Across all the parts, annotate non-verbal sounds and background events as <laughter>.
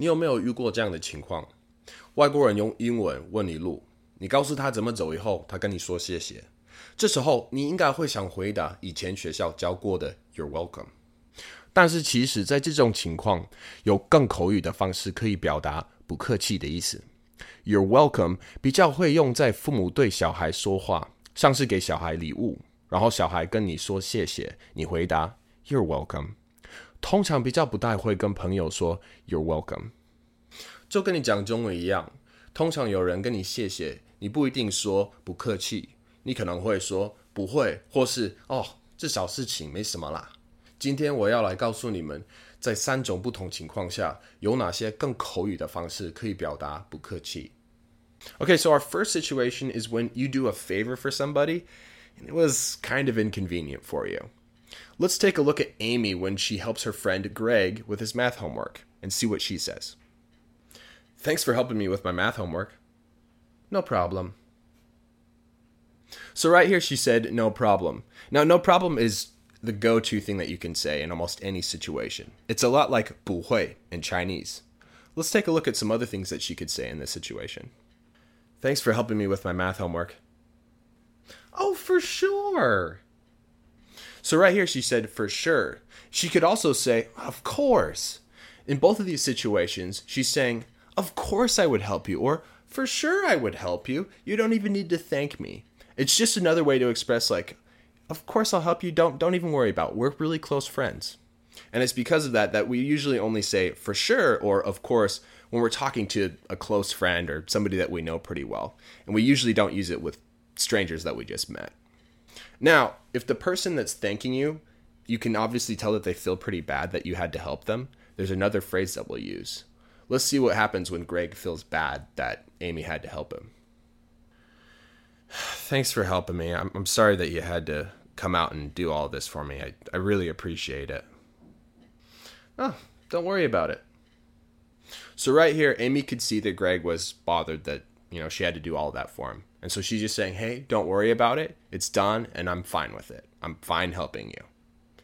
你有没有遇过这样的情况？外国人用英文问你路，你告诉他怎么走以后，他跟你说谢谢。这时候你应该会想回答以前学校教过的 "You're welcome"。但是其实，在这种情况，有更口语的方式可以表达不客气的意思。"You're welcome" 比较会用在父母对小孩说话，像是给小孩礼物，然后小孩跟你说谢谢，你回答 "You're welcome"。通常比较不太会跟朋友说 "You're welcome"。就跟你讲中文一样，通常有人跟你谢谢，你不一定说不客气，你可能会说不会，或是哦，这小事情没什么啦。今天我要来告诉你们，在三种不同情况下，有哪些更口语的方式可以表达不客气。Okay, so our first situation is when you do a favor for somebody, and it was kind of inconvenient for you. Let's take a look at Amy when she helps her friend Greg with his math homework and see what she says. Thanks for helping me with my math homework. No problem. So, right here, she said, no problem. Now, no problem is the go to thing that you can say in almost any situation. It's a lot like 不会 in Chinese. Let's take a look at some other things that she could say in this situation. Thanks for helping me with my math homework. Oh, for sure. So, right here, she said, for sure. She could also say, of course. In both of these situations, she's saying, of course I would help you, or for sure I would help you. You don't even need to thank me. It's just another way to express, like, of course I'll help you. Don't don't even worry about. It. We're really close friends. And it's because of that that we usually only say for sure or of course when we're talking to a close friend or somebody that we know pretty well. And we usually don't use it with strangers that we just met. Now, if the person that's thanking you, you can obviously tell that they feel pretty bad that you had to help them, there's another phrase that we'll use. Let's see what happens when Greg feels bad that Amy had to help him. <sighs> Thanks for helping me. I'm, I'm sorry that you had to come out and do all this for me. I, I really appreciate it. Oh, don't worry about it. So right here, Amy could see that Greg was bothered that, you know, she had to do all that for him. And so she's just saying, hey, don't worry about it. It's done, and I'm fine with it. I'm fine helping you.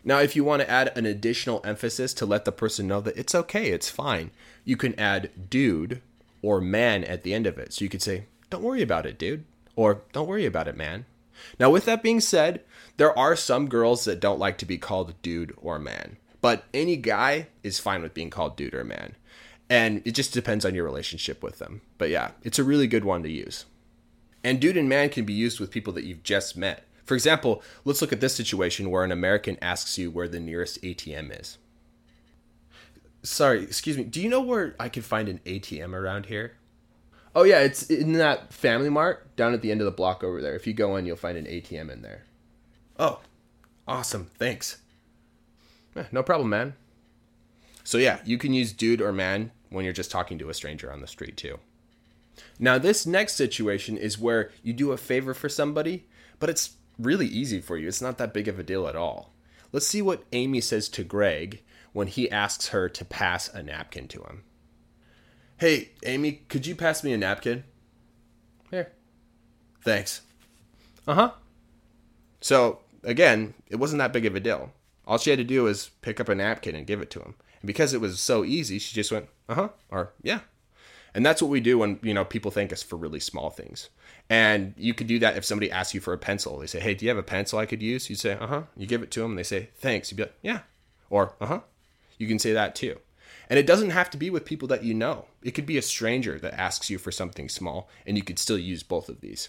Now, if you want to add an additional emphasis to let the person know that it's okay, it's fine, you can add dude or man at the end of it. So you could say, don't worry about it, dude. Or don't worry about it, man. Now, with that being said, there are some girls that don't like to be called dude or man, but any guy is fine with being called dude or man. And it just depends on your relationship with them. But yeah, it's a really good one to use. And dude and man can be used with people that you've just met. For example, let's look at this situation where an American asks you where the nearest ATM is. Sorry, excuse me. Do you know where I could find an ATM around here? Oh yeah, it's in that Family Mart down at the end of the block over there. If you go in, you'll find an ATM in there. Oh, awesome. Thanks. Eh, no problem, man. So yeah, you can use dude or man when you're just talking to a stranger on the street too. Now, this next situation is where you do a favor for somebody, but it's really easy for you. It's not that big of a deal at all. Let's see what Amy says to Greg when he asks her to pass a napkin to him. Hey, Amy, could you pass me a napkin? Here. Thanks. Uh huh. So, again, it wasn't that big of a deal. All she had to do was pick up a napkin and give it to him. And because it was so easy, she just went, uh huh, or yeah, and that's what we do when, you know, people thank us for really small things. And you could do that if somebody asks you for a pencil. They say, hey, do you have a pencil I could use? You say, uh huh. You give it to them and they say, thanks. You'd be like, yeah. Or, uh huh. You can say that too. And it doesn't have to be with people that you know. It could be a stranger that asks you for something small, and you could still use both of these.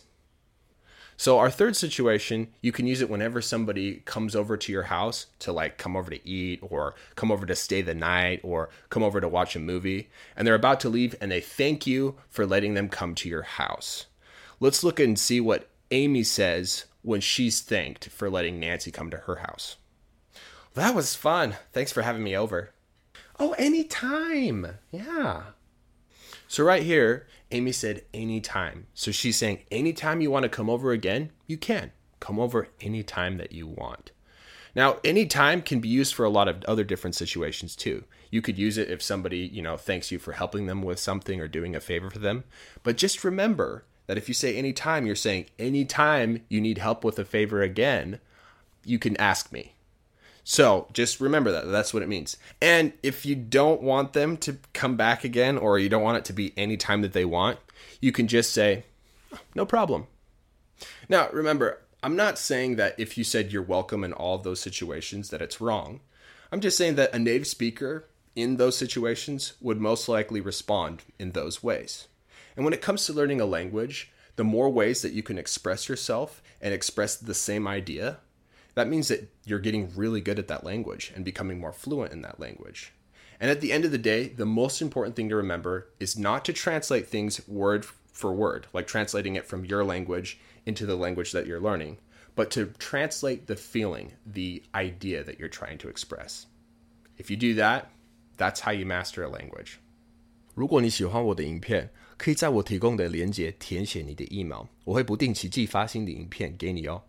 So our third situation, you can use it whenever somebody comes over to your house to like come over to eat or come over to stay the night or come over to watch a movie and they're about to leave and they thank you for letting them come to your house. Let's look and see what Amy says when she's thanked for letting Nancy come to her house. That was fun. Thanks for having me over. Oh, anytime. Yeah. So right here, Amy said anytime. So she's saying anytime you want to come over again, you can. Come over anytime that you want. Now, anytime can be used for a lot of other different situations too. You could use it if somebody, you know, thanks you for helping them with something or doing a favor for them. But just remember that if you say anytime, you're saying anytime you need help with a favor again, you can ask me. So just remember that. That's what it means. And if you don't want them to come back again, or you don't want it to be any time that they want, you can just say, no problem. Now, remember, I'm not saying that if you said you're welcome in all of those situations that it's wrong. I'm just saying that a native speaker in those situations would most likely respond in those ways. And when it comes to learning a language, the more ways that you can express yourself and express the same idea, that means that you're getting really good at that language and becoming more fluent in that language. And at the end of the day, the most important thing to remember is not to translate things word for word, like translating it from your language into the language that you're learning, but to translate the feeling, the idea that you're trying to express. If you do that, that's how you master a language. 如果你喜欢我的影片，可以在我提供的链接填写你的 email，我会不定期寄发新的影片给你哦。